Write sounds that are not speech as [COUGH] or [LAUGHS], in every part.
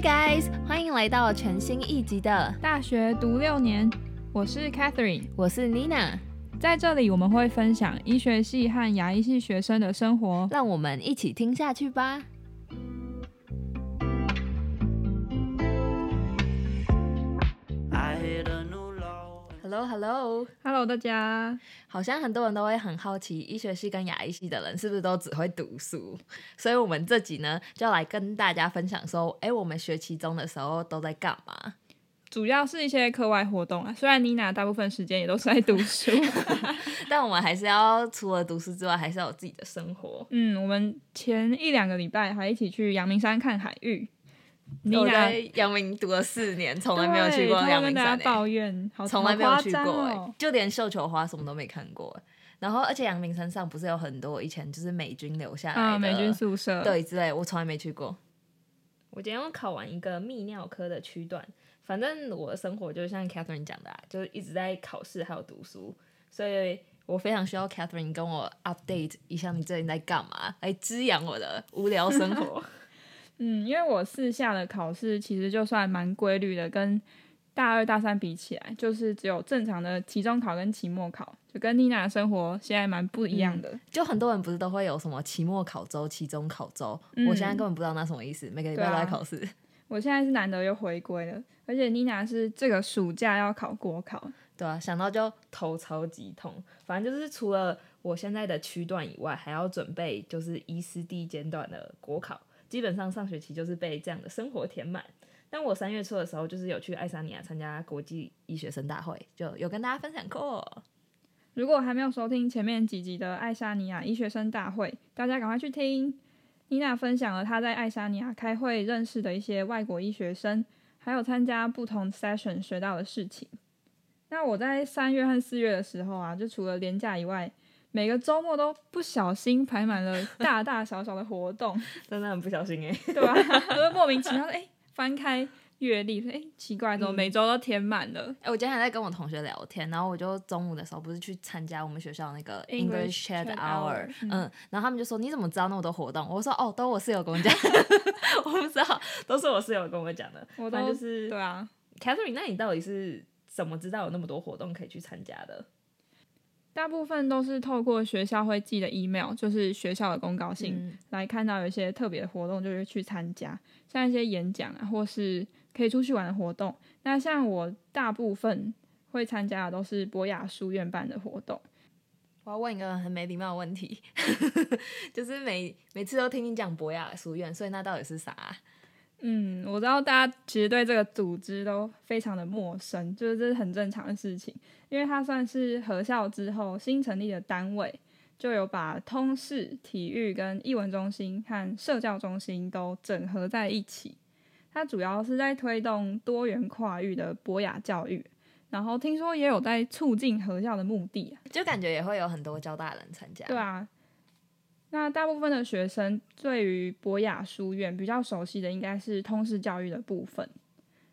Hi guys，欢迎来到全新一集的大学读六年，我是 Catherine，我是 Nina，在这里我们会分享医学系和牙医系学生的生活，让我们一起听下去吧。Hello，Hello，Hello，大家！好像很多人都会很好奇，医学系跟牙医系的人是不是都只会读书？所以，我们这集呢，就要来跟大家分享说，哎，我们学期中的时候都在干嘛？主要是一些课外活动啊。[LAUGHS] 虽然妮娜大部分时间也都是在读书，[LAUGHS] 但我们还是要除了读书之外，还是要有自己的生活。嗯，我们前一两个礼拜还一起去阳明山看海域。我在阳明读了四年，从来没有去过阳明山。抱怨，从来没有去过，就连绣球花什么都没看过。然后，而且阳明山上不是有很多以前就是美军留下来的美军宿舍，对之类，我从来没去过。我今天刚考完一个泌尿科的区段，反正我的生活就像 Catherine 讲的，就是一直在考试还有读书，所以我非常需要 Catherine 跟我 update 一下你最近在干嘛，来滋养我的无聊生活。[LAUGHS] 嗯，因为我四下的考试其实就算蛮规律的，跟大二大三比起来，就是只有正常的期中考跟期末考，就跟妮娜的生活现在蛮不一样的。就很多人不是都会有什么期末考周、期中考周，我现在根本不知道那什么意思，每个礼拜都在考试。[LAUGHS] 我现在是难得又回归了，而且妮娜是这个暑假要考国考，对啊，想到就头超级痛。反正就是除了我现在的区段以外，还要准备就是医师第一阶段的国考。基本上上学期就是被这样的生活填满，但我三月初的时候就是有去爱沙尼亚参加国际医学生大会，就有跟大家分享过。如果还没有收听前面几集的爱沙尼亚医学生大会，大家赶快去听。妮娜分享了她在爱沙尼亚开会认识的一些外国医学生，还有参加不同 session 学到的事情。那我在三月和四月的时候啊，就除了年假以外。每个周末都不小心排满了 [LAUGHS] 大大小小的活动，[LAUGHS] 真的很不小心哎，对吧？都莫名其妙哎，翻开阅历说哎，奇怪，怎么每周都填满了？哎，我今天还在跟我同学聊天，然后我就中午的时候不是去参加我们学校那个 English Chat Hour，嗯，然后他们就说你怎么知道那么多活动？我说哦，都我室友跟我讲，[LAUGHS] 我不知道，都是我室友跟我讲的。我都就是对啊，Catherine，那你到底是怎么知道有那么多活动可以去参加的？大部分都是透过学校会寄的 email，就是学校的公告信，来看到有一些特别的活动，就是去参加，像一些演讲啊，或是可以出去玩的活动。那像我大部分会参加的都是博雅书院办的活动。我要问一个很没礼貌的问题，[LAUGHS] 就是每每次都听你讲博雅书院，所以那到底是啥？嗯，我知道大家其实对这个组织都非常的陌生，就是这是很正常的事情，因为它算是合校之后新成立的单位，就有把通识、体育跟艺文中心和社教中心都整合在一起。它主要是在推动多元跨域的博雅教育，然后听说也有在促进合校的目的，就感觉也会有很多交大人参加。对啊。那大部分的学生对于博雅书院比较熟悉的应该是通识教育的部分。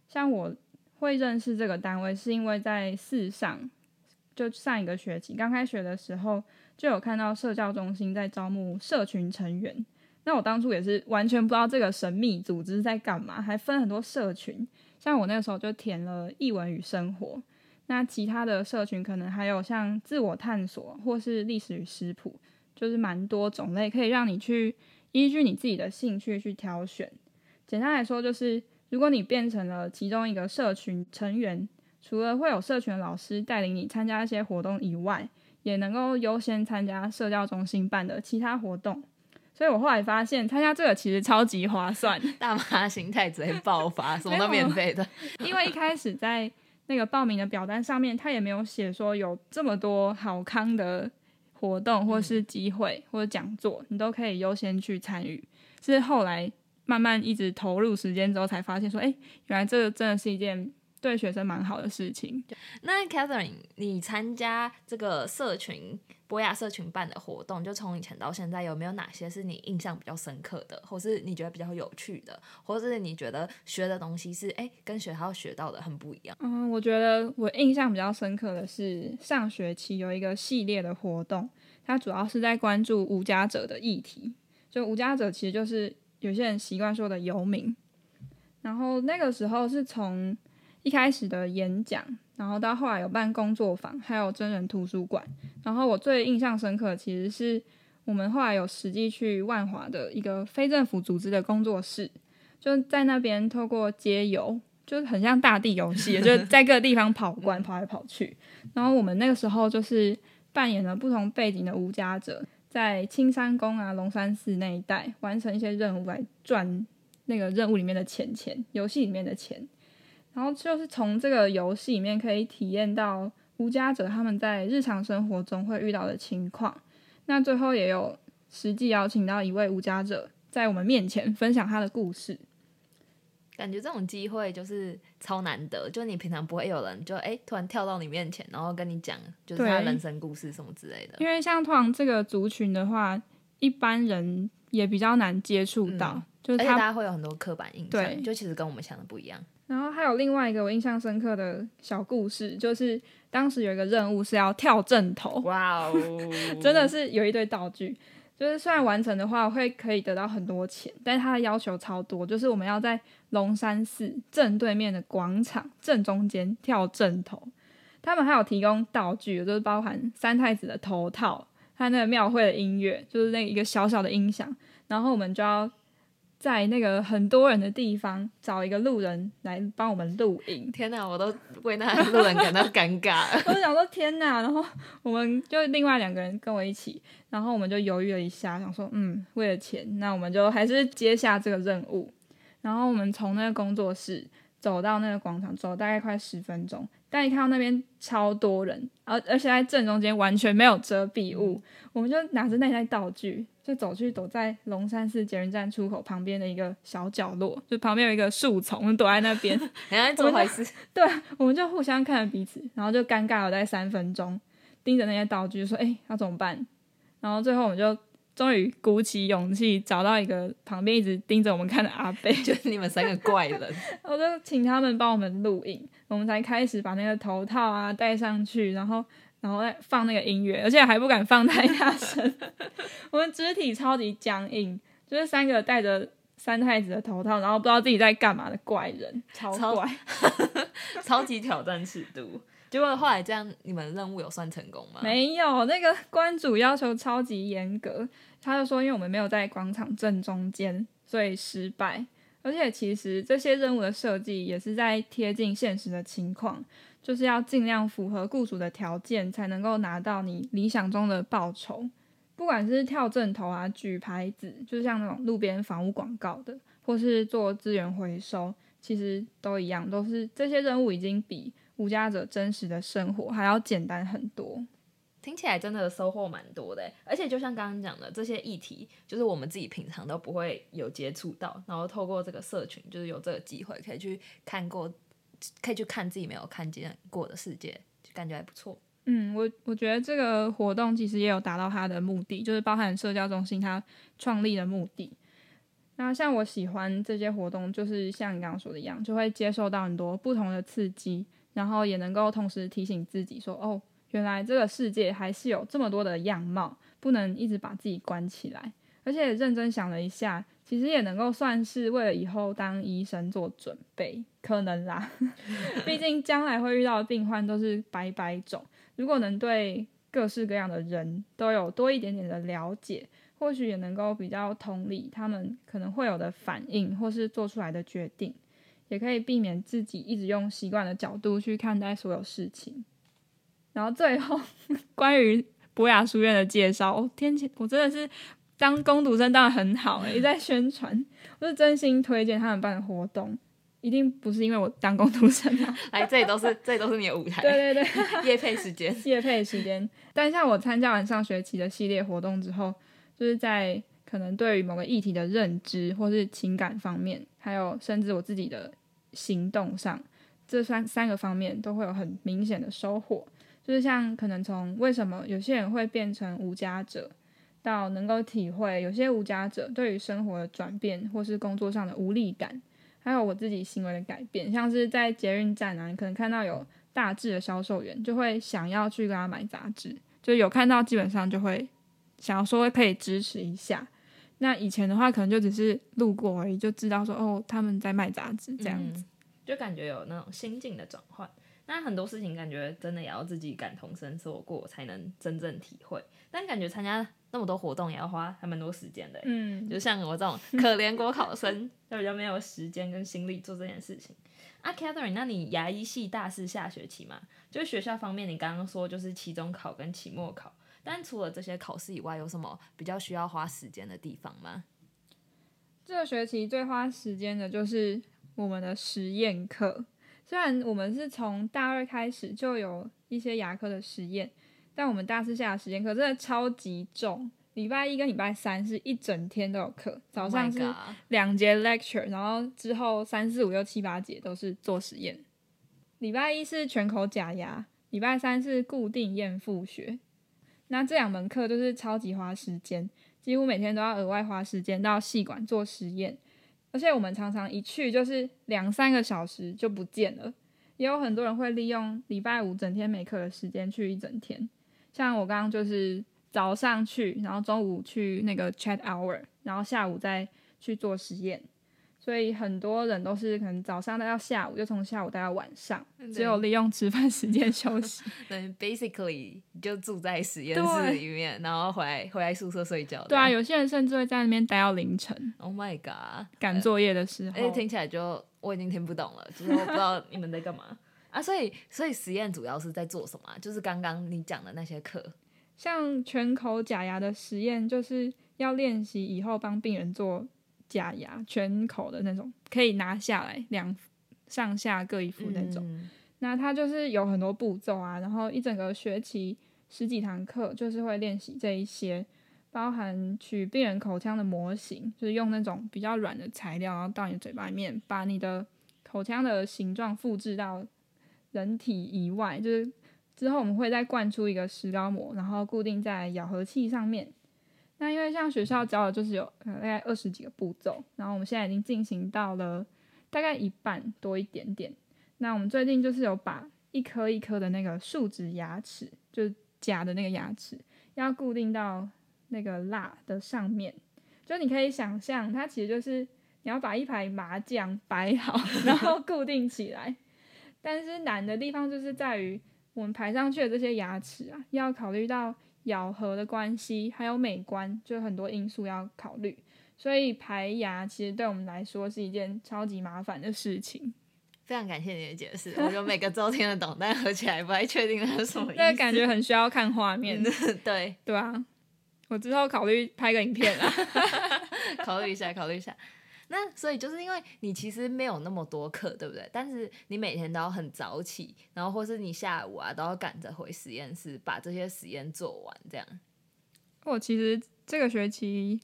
像我会认识这个单位，是因为在四上，就上一个学期刚开学的时候，就有看到社教中心在招募社群成员。那我当初也是完全不知道这个神秘组织在干嘛，还分很多社群。像我那个时候就填了译文与生活，那其他的社群可能还有像自我探索或是历史与食谱。就是蛮多种类，可以让你去依据你自己的兴趣去挑选。简单来说，就是如果你变成了其中一个社群成员，除了会有社群老师带领你参加一些活动以外，也能够优先参加社交中心办的其他活动。所以我后来发现，参加这个其实超级划算，[LAUGHS] 大妈心态直接爆发，什么都免费的。因为一开始在那个报名的表单上面，他也没有写说有这么多好康的。活动或是机会或者讲座，你都可以优先去参与。是后来慢慢一直投入时间之后，才发现说，哎，原来这个真的是一件对学生蛮好的事情。那 Catherine，你参加这个社群？博雅社群办的活动，就从以前到现在，有没有哪些是你印象比较深刻的，或是你觉得比较有趣的，或是你觉得学的东西是哎跟学校学到的很不一样？嗯，我觉得我印象比较深刻的是上学期有一个系列的活动，它主要是在关注无家者的议题。就无家者其实就是有些人习惯说的游民。然后那个时候是从一开始的演讲，然后到后来有办工作坊，还有真人图书馆。然后我最印象深刻，其实是我们后来有实际去万华的一个非政府组织的工作室，就在那边透过街游，就很像大地游戏，就 [LAUGHS] 在各个地方跑关，跑来跑去。然后我们那个时候就是扮演了不同背景的无家者，在青山宫啊、龙山寺那一带完成一些任务来赚。那个任务里面的钱钱，游戏里面的钱，然后就是从这个游戏里面可以体验到无家者他们在日常生活中会遇到的情况。那最后也有实际邀请到一位无家者在我们面前分享他的故事。感觉这种机会就是超难得，就你平常不会有人就哎突然跳到你面前，然后跟你讲就是他人生故事什么之类的。因为像通常这个族群的话，一般人也比较难接触到。而且大家会有很多刻板印象，就其实跟我们想的不一样。然后还有另外一个我印象深刻的小故事，就是当时有一个任务是要跳正头，哇哦，[LAUGHS] 真的是有一堆道具，就是虽然完成的话会可以得到很多钱，但是他的要求超多，就是我们要在龙山寺正对面的广场正中间跳正头。他们还有提供道具，就是包含三太子的头套，还有那个庙会的音乐，就是那一个小小的音响，然后我们就要。在那个很多人的地方找一个路人来帮我们录影。天哪，我都为那路人感到尴尬。[LAUGHS] 我想说天哪，然后我们就另外两个人跟我一起，然后我们就犹豫了一下，想说嗯，为了钱，那我们就还是接下这个任务。然后我们从那个工作室走到那个广场，走大概快十分钟。但一看到那边超多人，而而且在正中间完全没有遮蔽物，我们就拿着那袋道具，就走去躲在龙山寺捷运站出口旁边的一个小角落，就旁边有一个树丛，躲在那边，人家做坏事。[LAUGHS] 对，我们就互相看着彼此，然后就尴尬了在三分钟，盯着那些道具说：“哎，要怎么办？”然后最后我们就。终于鼓起勇气找到一个旁边一直盯着我们看的阿贝，[LAUGHS] 就是你们三个怪人，我就请他们帮我们录影，我们才开始把那个头套啊戴上去，然后然后再放那个音乐，而且还不敢放太大声，我们肢体超级僵硬，就是三个戴着三太子的头套，然后不知道自己在干嘛的怪人，超怪，[LAUGHS] 超级挑战尺度。结果后来这样，你们任务有算成功吗？没有，那个关主要求超级严格，他就说，因为我们没有在广场正中间，所以失败。而且其实这些任务的设计也是在贴近现实的情况，就是要尽量符合雇主的条件，才能够拿到你理想中的报酬。不管是跳正头啊、举牌子，就像那种路边房屋广告的，或是做资源回收，其实都一样，都是这些任务已经比。无家者真实的生活还要简单很多，听起来真的收获蛮多的。而且就像刚刚讲的，这些议题就是我们自己平常都不会有接触到，然后透过这个社群，就是有这个机会可以去看过，可以去看自己没有看见过的世界，就感觉还不错。嗯，我我觉得这个活动其实也有达到它的目的，就是包含社交中心它创立的目的。那像我喜欢这些活动，就是像你刚刚说的一样，就会接受到很多不同的刺激。然后也能够同时提醒自己说：“哦，原来这个世界还是有这么多的样貌，不能一直把自己关起来。”而且认真想了一下，其实也能够算是为了以后当医生做准备，可能啦。[LAUGHS] 毕竟将来会遇到的病患都是百百种，如果能对各式各样的人都有多一点点的了解，或许也能够比较同理他们可能会有的反应，或是做出来的决定。也可以避免自己一直用习惯的角度去看待所有事情。然后最后 [LAUGHS] 关于博雅书院的介绍，哦天，我真的是当攻读生当的很好诶，也在宣传，我是真心推荐他们办的活动，一定不是因为我当工读生啊，[LAUGHS] 来这里都是这里都是你的舞台，对对对，夜配时间，[LAUGHS] 夜配时间。但像我参加完上学期的系列活动之后，就是在。可能对于某个议题的认知，或是情感方面，还有甚至我自己的行动上，这三三个方面都会有很明显的收获。就是像可能从为什么有些人会变成无家者，到能够体会有些无家者对于生活的转变，或是工作上的无力感，还有我自己行为的改变，像是在捷运站啊，你可能看到有大致的销售员，就会想要去跟他买杂志，就有看到基本上就会想要说可以支持一下。那以前的话，可能就只是路过而已，就知道说哦他们在卖杂志这样子。就感觉有那种心境的转换。那很多事情感觉真的也要自己感同身受过，才能真正体会。但感觉参加那么多活动也要花还蛮多时间的欸。嗯，就像我这种可怜国考生，[LAUGHS] 就比较没有时间跟心力做这件事情。啊，Catherine，那你牙医系大四下学期嘛？就是学校方面，你刚刚说就是期中考跟期末考，但除了这些考试以外，有什么比较需要花时间的地方吗？这个学期最花时间的就是我们的实验课。虽然我们是从大二开始就有一些牙科的实验，但我们大四下的实验课真的超级重。礼拜一跟礼拜三是一整天都有课，早上 Oh 是两节 lecture，然后之后三四五六七八节都是做实验。礼拜一是全口假牙，礼拜三是固定验复学。那这两门课就是超级花时间，几乎每天都要额外花时间到系馆做实验，而且我们常常一去就是两三个小时就不见了。也有很多人会利用礼拜五整天没课的时间去一整天，像我刚刚就是早上去，然后中午去那个 chat hour，然后下午再去做实验。所以很多人都是可能早上待到下午，就从下午待到晚上，只有利用吃饭时间休息。[LAUGHS] 对，basically 就住在实验室里面，然后回来回来宿舍睡觉。对啊，有些人甚至会在那边待到凌晨，，Oh my god，赶作业的时候。而且听起来就我已经听不懂了，就是我不知道你们在干嘛啊。所以所以实验主要是在做什么啊？就是刚刚你讲的那些课。像全口假牙的实验，就是要练习以后帮病人做假牙，全口的那种，可以拿下来两上下各一副那种。嗯那它就是有很多步骤啊，然后一整个学期十几堂课就是会练习这一些，包含取病人口腔的模型，就是用那种比较软的材料，然后到你的嘴巴里面，把你的口腔的形状复制到人体以外，就是之后我们会再灌出一个石膏膜，然后固定在咬合器上面。那因为像学校教的就是有大概二十几个步骤，然后我们现在已经进行到了大概一半多一点点。那我们最近就是有把一颗一颗的那个树脂牙齿，就是假的那个牙齿，要固定到那个蜡的上面。就你可以想象，它其实就是你要把一排麻将摆好，然后固定起来。但是难的地方就是在于我们排上去的这些牙齿啊，要考虑到咬合的关系，还有美观，就很多因素要考虑。所以排牙其实对我们来说是一件超级麻烦的事情。非常感谢你的解释，我就每个都听得懂，但合起来不太确定它是什么意思。[LAUGHS] 那个感觉很需要看画面，[LAUGHS] 对，对啊，我之后考虑拍个影片啊。[LAUGHS] 考虑一下，考虑一下。那所以就是因为你其实没有那么多课，对不对？但是你每天都要很早起，然后或是你下午啊都要赶着回实验室把这些实验做完，这样。我其实这个学期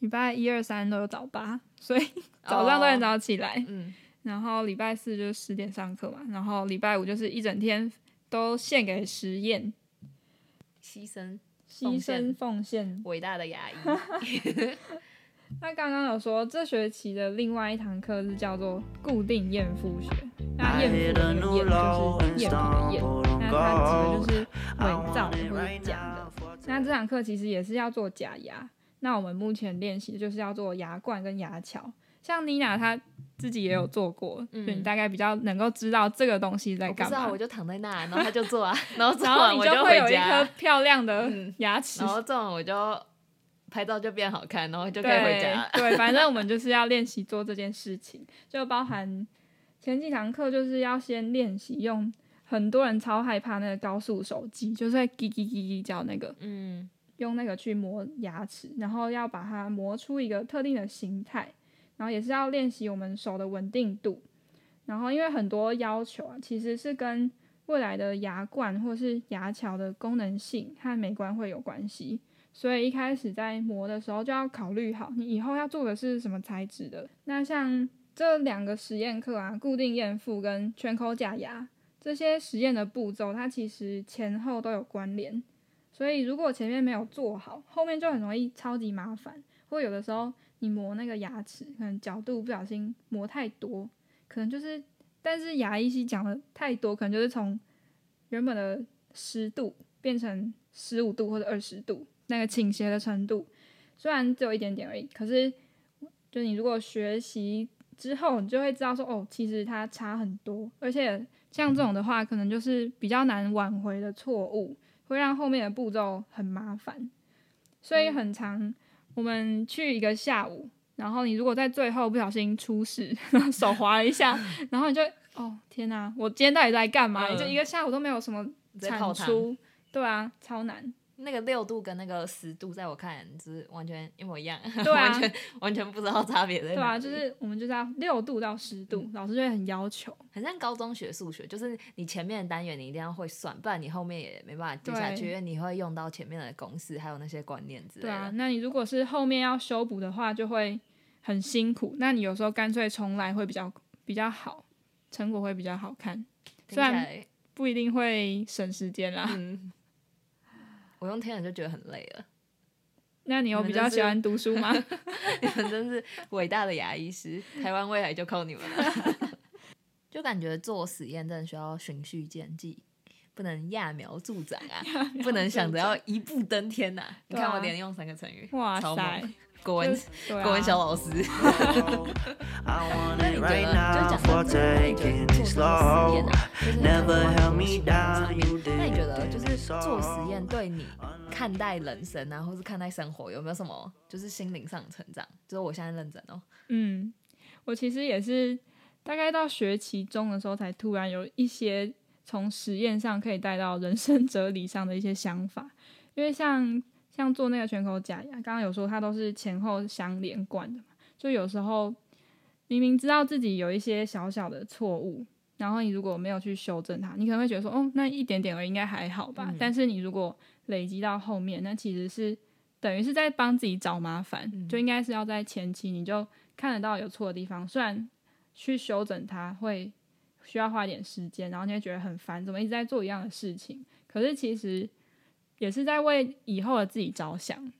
礼拜一二三都有早八，所以早上都很早起来。嗯，然后礼拜四就是十点上课嘛，然后礼拜五就是一整天都献给实验，牺牲牺牲奉献。伟大的牙医。[LAUGHS] [LAUGHS] 那刚刚有说这学期的另外一堂课是叫做固定验肤学，那验肤的那个验就是验笔的验，那它指的就是伪造的或者假的。那这堂课其实也是要做假牙，那我们目前练习的就是要做牙冠跟牙桥。像妮娜她自己也有做过，嗯所以你大概比较能够知道这个东西在我不知道，干嘛我。就躺在那，然后他就做啊，[LAUGHS] 然后做然后你就会有一颗，漂亮的嗯牙齿然，后做完我就拍照就变好看，然后就可以回对家 [LAUGHS] 了。对，反正我们就是要练习做这件事情，就包含前几堂课就是要先练习用很多人超害怕那个高速手机，就是会叽叽叽叽叫那个，嗯，用那个去磨牙齿，然后要把它磨出一个特定的形态，然后也是要练习我们手的稳定度。然后因为很多要求啊，其实是跟未来的牙冠或是牙桥的功能性和美观会有关系，所以一开始在磨的时候就要考虑好，你以后要做的是什么材质的。那像这两个实验课啊，固定验复跟全口假牙这些实验的步骤，它其实前后都有关联。所以如果前面没有做好，后面就很容易超级麻烦。或有的时候你磨那个牙齿，可能角度不小心磨太多，可能就是，但是牙医系讲的太多，可能就是从原本的十度变成十五度或者二十度，那个倾斜的程度虽然只有一点点而已，可是就你如果学习之后，你就会知道说，哦，其实它差很多，而且像这种的话，可能就是比较难挽回的错误，会让后面的步骤很麻烦，所以很长。我们去一个下午，然后你如果在最后不小心出事，[LAUGHS] 手滑了一下，[LAUGHS] 然后你就哦天哪，我今天到底在干嘛？你就一个下午都没有什么产出，对啊，超难。那个六度跟那个十度，在我看来是完全一模一样，对啊，[LAUGHS] 完全完全不知道差别在哪。对啊，就是我们就是要六度到十度，老师就会很要求。很像高中学数学，就是你前面的单元你一定要会算，不然你后面也没办法接下去，因为你会用到前面的公式还有那些观念之类的。对啊，那你如果是后面要修补的话，就会很辛苦。那你有时候干脆重来会比较比较好，成果会比较好看。虽然不一定会省时间啦。我用天然就觉得很累了。那你有比较喜欢读书吗？[LAUGHS] 你们真是伟大的牙医师，台湾未来就靠你们了。[LAUGHS] 就感觉做实验真的需要循序渐进，不能揠苗助长啊，不能想着要一步登天呐。你看我连用三个成语，哇塞！国文，国文小老师。[LAUGHS] [LAUGHS] 那你觉得，就讲到这个做实验啊，就是那你觉得，就是做实验对你看待人生啊，或是看待生活，有没有什么就是心灵上的成长？就是我现在认真哦。嗯，我其实也是大概到学期中的时候，才突然有一些从实验上可以带到人生哲理上的一些想法，因为像。像做那个全口假牙，刚刚有说它都是前后相连贯的嘛，就有时候明明知道自己有一些小小的错误，然后你如果没有去修正它，你可能会觉得说，哦，那一点点而已，应该还好吧。但是你如果累积到后面，那其实是等于是在帮自己找麻烦，就应该是要在前期你就看得到有错的地方，虽然去修整它会需要花一点时间，然后你会觉得很烦，怎么一直在做一样的事情，可是其实。也是在为以后的自己着想，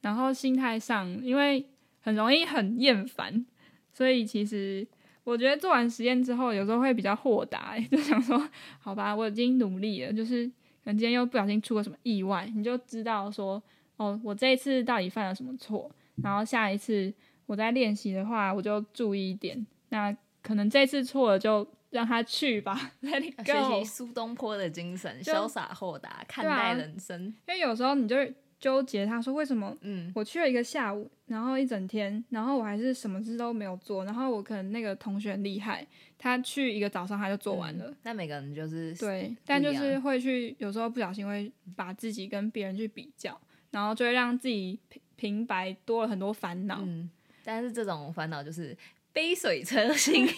然后心态上，因为很容易很厌烦，所以其实我觉得做完实验之后，有时候会比较豁达，就想说，好吧，我已经努力了，就是可能今天又不小心出了什么意外，你就知道说，哦，我这一次到底犯了什么错，然后下一次我在练习的话，我就注意一点，那可能这次错了就。让他去吧，[LAUGHS] Let it go。学习苏东坡的精神，潇洒豁达看待人生。因为有时候你就纠结，他说为什么？嗯，我去了一个下午，然后一整天，然后我还是什么事都没有做。然后我可能那个同学很厉害，他去一个早上他就做完了。但每个人就是对，但就是会去，有时候不小心会把自己跟别人去比较，然后就会让自己平平白多了很多烦恼。嗯，但是这种烦恼就是。杯水车薪，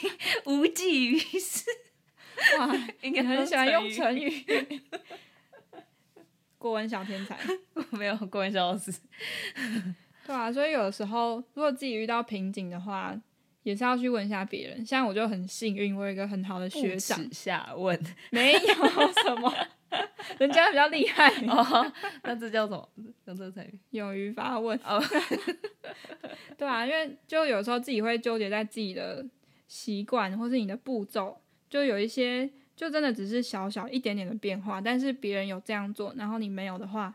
无济于事。哇，应该很喜欢用成语。国文小天才，没有国文小老师。[LAUGHS] 对啊，所以有的时候，如果自己遇到瓶颈的话，也是要去问一下别人。像我就很幸运，我有一个很好的学长。下问，没有什么。[LAUGHS] 人家比较厉害哦，那这叫什么？用这个成语？勇于发问。哦，[LAUGHS] 对啊，因为就有时候自己会纠结在自己的习惯，或是你的步骤，就有一些就真的只是小小一点点的变化，但是别人有这样做，然后你没有的话，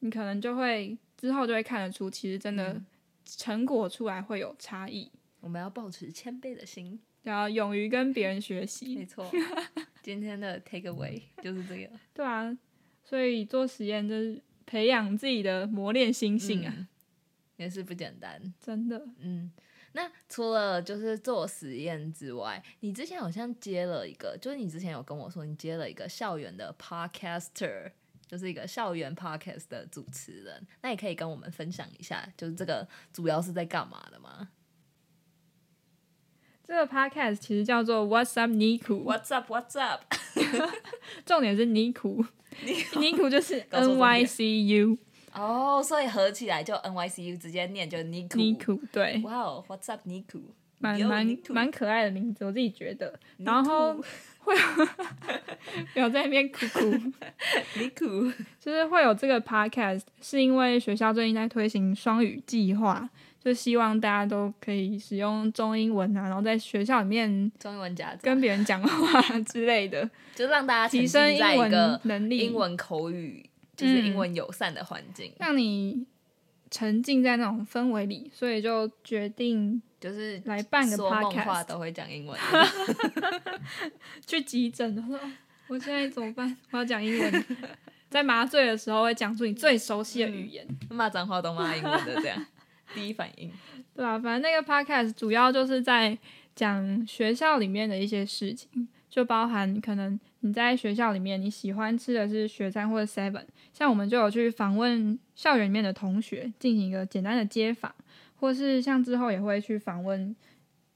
你可能就会之后就会看得出，其实真的成果出来会有差异。我们要保持谦卑的心，然后勇于跟别人学习。没错。[LAUGHS] 今天的 take away 就是这个。对啊，所以做实验就是培养自己的磨练心性啊，也是不简单，真的。嗯，那除了就是做实验之外，你之前好像接了一个，就是你之前有跟我说你接了一个校园的 podcaster，就是一个校园 podcast 的主持人，那也可以跟我们分享一下，就是这个主要是在干嘛的吗？这个 podcast 其实叫做 What's Up Niku，What's Up，What's Up，重点是 Niku，Niku 就是 N Y C U，哦，所以合起来就 N Y C U，直接念就 Niku，Niku，对，哇哦，What's Up Niku，蛮蛮蛮可爱的名字，我自己觉得，然后会有在那边哭哭，Niku，就是会有这个 podcast，是因为学校最近在推行双语计划。就希望大家都可以使用中英文啊，然后在学校里面中英文夹跟别人讲话之类的，[LAUGHS] 就让大家提升英文能力、英文口语，就是英文友善的环境。让你沉浸在那种氛围里，所以就决定就是来办个梦话 podcast，都会讲英文，[LAUGHS] [LAUGHS] 去急诊。他说：“哦我现在怎么办？我要讲英文。”在麻醉的时候会讲出你最熟悉的语言，骂脏话都骂英文的这样，第一反应。对啊，反正那个 podcast 主要就是在讲学校里面的一些事情，就包含可能你在学校里面你喜欢吃的是雪山或者 seven，像我们就有去访问校园里面的同学，进行一个简单的街访，或是像之后也会去访问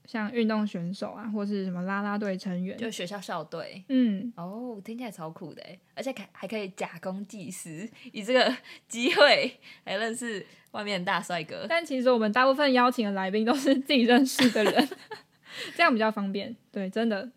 像运动选手啊，或是什么啦啦队成员，就学校校队。嗯，哦，听起来超酷的诶，而且还还可以假公济私，以这个 [LAUGHS] 机会来认识外面的大帅哥。但其实我们大部分邀请的来宾都是自己认识的人，[LAUGHS] 这样比较方便。对，真的，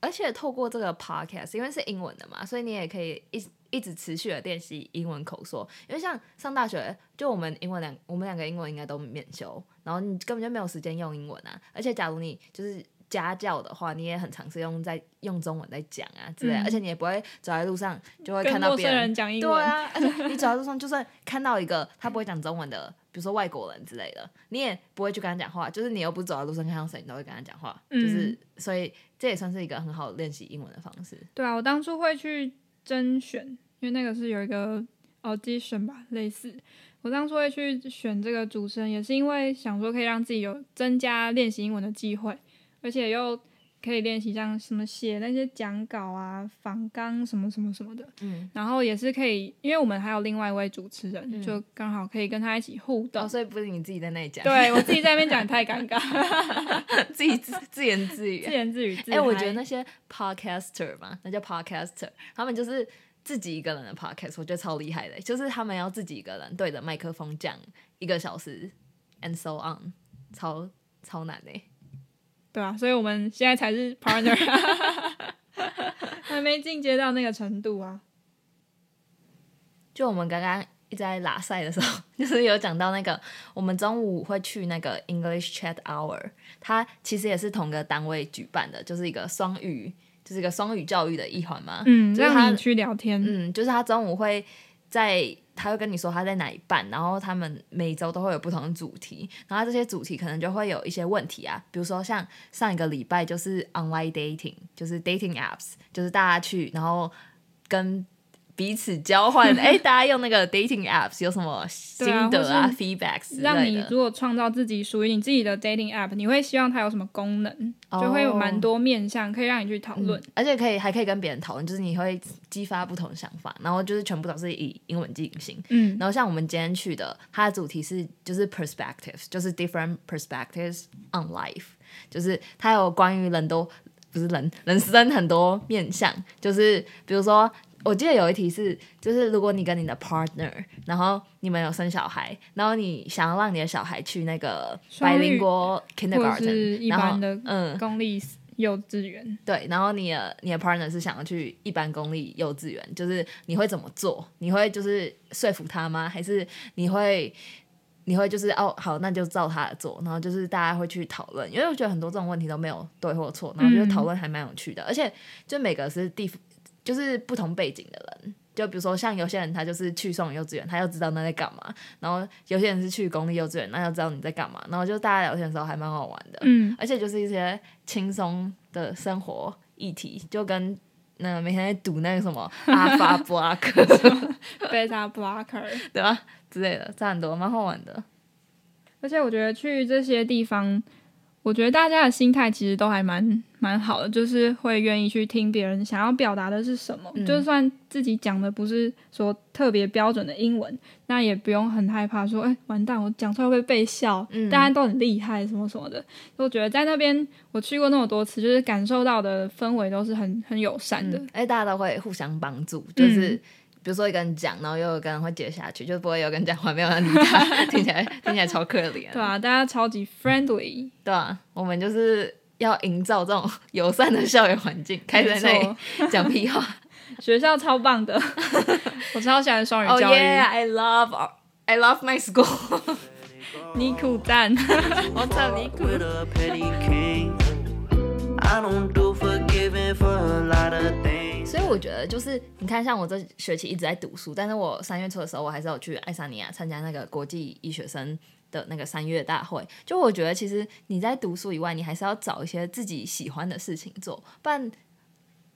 而且透过这个 podcast，因为是英文的嘛，所以你也可以一一直持续的练习英文口说。因为像上大学，就我们英文两，我们两个英文应该都免修，然后你根本就没有时间用英文啊。而且假如你就是家教的话，你也很常是用在用中文在讲啊之类而且你也不会走在路上就会看到别人人讲英文，对啊，而且你走在路上，就算看到一个他不会讲中文的，[LAUGHS] 比如说外国人之类的，你也不会去跟他讲话。就是你又不走在路上看到谁，你都会跟他讲话。嗯就是所以这也算是一个很好练习英文的方式。对啊，我当初会去甄选，因为那个是有一个 audition 吧，类似。我当初会去选这个主持人，也是因为想说可以让自己有增加练习英文的机会，而且又可以练习像什么写那些讲稿啊、访纲什么什么什么的。嗯，然后也是可以，因为我们还有另外一位主持人，嗯就刚好可以跟他一起互动。哦，所以不是你自己在那里讲，对我自己在那边讲 [LAUGHS] 太尴尬，[LAUGHS] 自己自自言自语自。言自语。自哎、我觉得那些 podcaster 嘛，那叫 podcaster，他们就是自己一个人的 podcast，我觉得超厉害的，就是他们要自己一个人对着麦克风讲一个小时，and so on，超超难的。对啊，所以我们现在才是 [LAUGHS] partner，[LAUGHS] 还没进阶到那个程度啊。就我们刚刚一直在拉赛的时候，[LAUGHS] 就是有讲到那个，我们中午会去那个 English Chat Hour，它其实也是同个单位举办的，就是一个双语，就是一个双语教育的一环嘛。嗯，就是他让你去聊天。嗯，就是他中午会在，他会跟你说他在哪一办，然后他们每周都会有不同的主题，然后这些主题可能就会有一些问题啊，比如说像上一个礼拜就是 online dating，就是 dating apps，就是大家去然后跟彼此交换，[LAUGHS] 哎、大家用那个 dating apps 有什么心得啊、feedbacks 让你。如果创造自己属于你自己的 dating app，你会希望它有什么功能，就会有蛮哦多面向可以让你去讨论。而且可以还可以跟别人讨论，就是你会激发不同的想法，然后就是全部都是以英文进行。嗯然后像我们今天去的，它的主题是就是 perspectives，就是 different perspectives on life，就是它有关于人都不是人人生很多面向，就是比如说。我记得有一题是，就是如果你跟你的 partner，然后你们有生小孩，然后你想要让你的小孩去那个双语百灵国 kindergarten，是一然后般的嗯，公立幼稚园。对，然后你的你的 partner 是想要去一般公立幼稚园，就是你会怎么做？你会就是说服他吗？还是你会你会就是哦好，那就照他的做，然后就是大家会去讨论，因为我觉得很多这种问题都没有对或错，然后就是讨论还蛮有趣的，而且就每个是地就是不同背景的人。就比如说，像有些人他就是去送幼稚园，他要知道那在干嘛；然后有些人是去公立幼稚园，那要知道你在干嘛。然后就大家聊天的时候还蛮好玩的。嗯，而且就是一些轻松的生活议题，就跟那个每天在读那个什么阿法布拉克，beta blocker。[LAUGHS] [LAUGHS] 对吧之类的，差很多，蛮好玩的。而且我觉得去这些地方，我觉得大家的心态其实都还蛮蛮好的，就是会愿意去听别人想要表达的是什么。嗯就算自己讲的不是说特别标准的英文，那也不用很害怕说，哎、完蛋，我讲出来会被笑？嗯大家都很厉害，什么什么的。我觉得在那边我去过那么多次，就是感受到的氛围都是很很友善的。嗯，大家都会互相帮助，就是。嗯比如说一个人讲，然后又有一个人会接下去，就不会有人讲话没有人理他，[LAUGHS] 听起来听起来超可怜。对啊，大家超级 friendly，对啊，我们就是要营造这种友善的校园环境，开始在那里讲屁话。学校超棒的，我超喜欢双语 Oh。yeah, I love, I love my school 你苦蛋。我操你苦. I don't do forgiving for a lot of things. 所以我觉得就是你看，像我这学期一直在读书，但是我三月初的时候，我还是有去爱沙尼亚参加那个国际医学生的那个三月大会。就我觉得，其实你在读书以外，你还是要找一些自己喜欢的事情做，不然。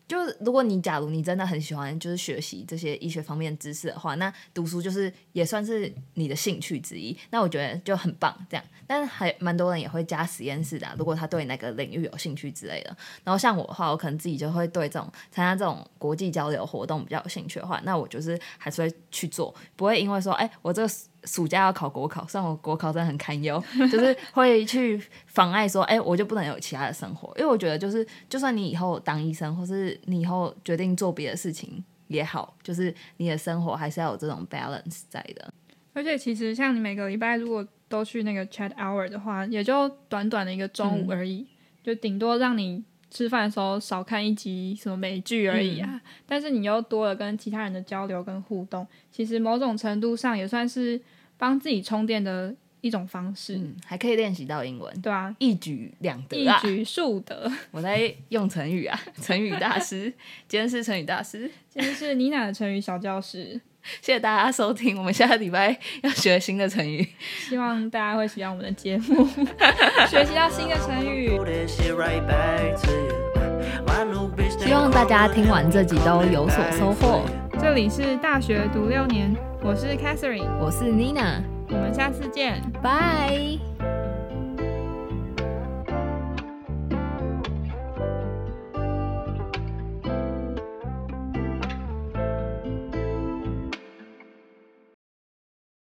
就是如果你假如你真的很喜欢就是学习这些医学方面知识的话，那读书就是也算是你的兴趣之一。那我觉得就很棒，这样。但是还蛮多人也会加实验室的，如果他对那个领域有兴趣之类的。然后像我的话，我可能自己就会对这种参加这种国际交流活动比较有兴趣的话，那我就是还是会去做，不会因为说，哎，我这个。暑假要考国考，虽然我国考真的很堪忧，[LAUGHS] 就是会去妨碍说，哎，我就不能有其他的生活，因为我觉得就是，就算你以后当医生，或是你以后决定做别的事情也好，就是你的生活还是要有这种 balance 在的。而且其实像你每个礼拜如果都去那个 chat hour 的话，也就短短的一个中午而已，就顶多让你吃饭的时候少看一集什么美剧而已啊。但是你又多了跟其他人的交流跟互动，其实某种程度上也算是。帮自己充电的一种方式，还可以练习到英文，对啊，一举两得，一举数得。[LAUGHS] 我在用成语啊，成语大师，今天是成语大师，今天是妮娜的成语小教室。[LAUGHS] 谢谢大家收听，我们下个礼拜要学新的成语，希望大家会喜欢我们的节目，[LAUGHS] 学习到新的成语。希望大家听完这集都有所收获。这里是大学读六年，我是 Catherine，我是 Nina，我们下次见，拜。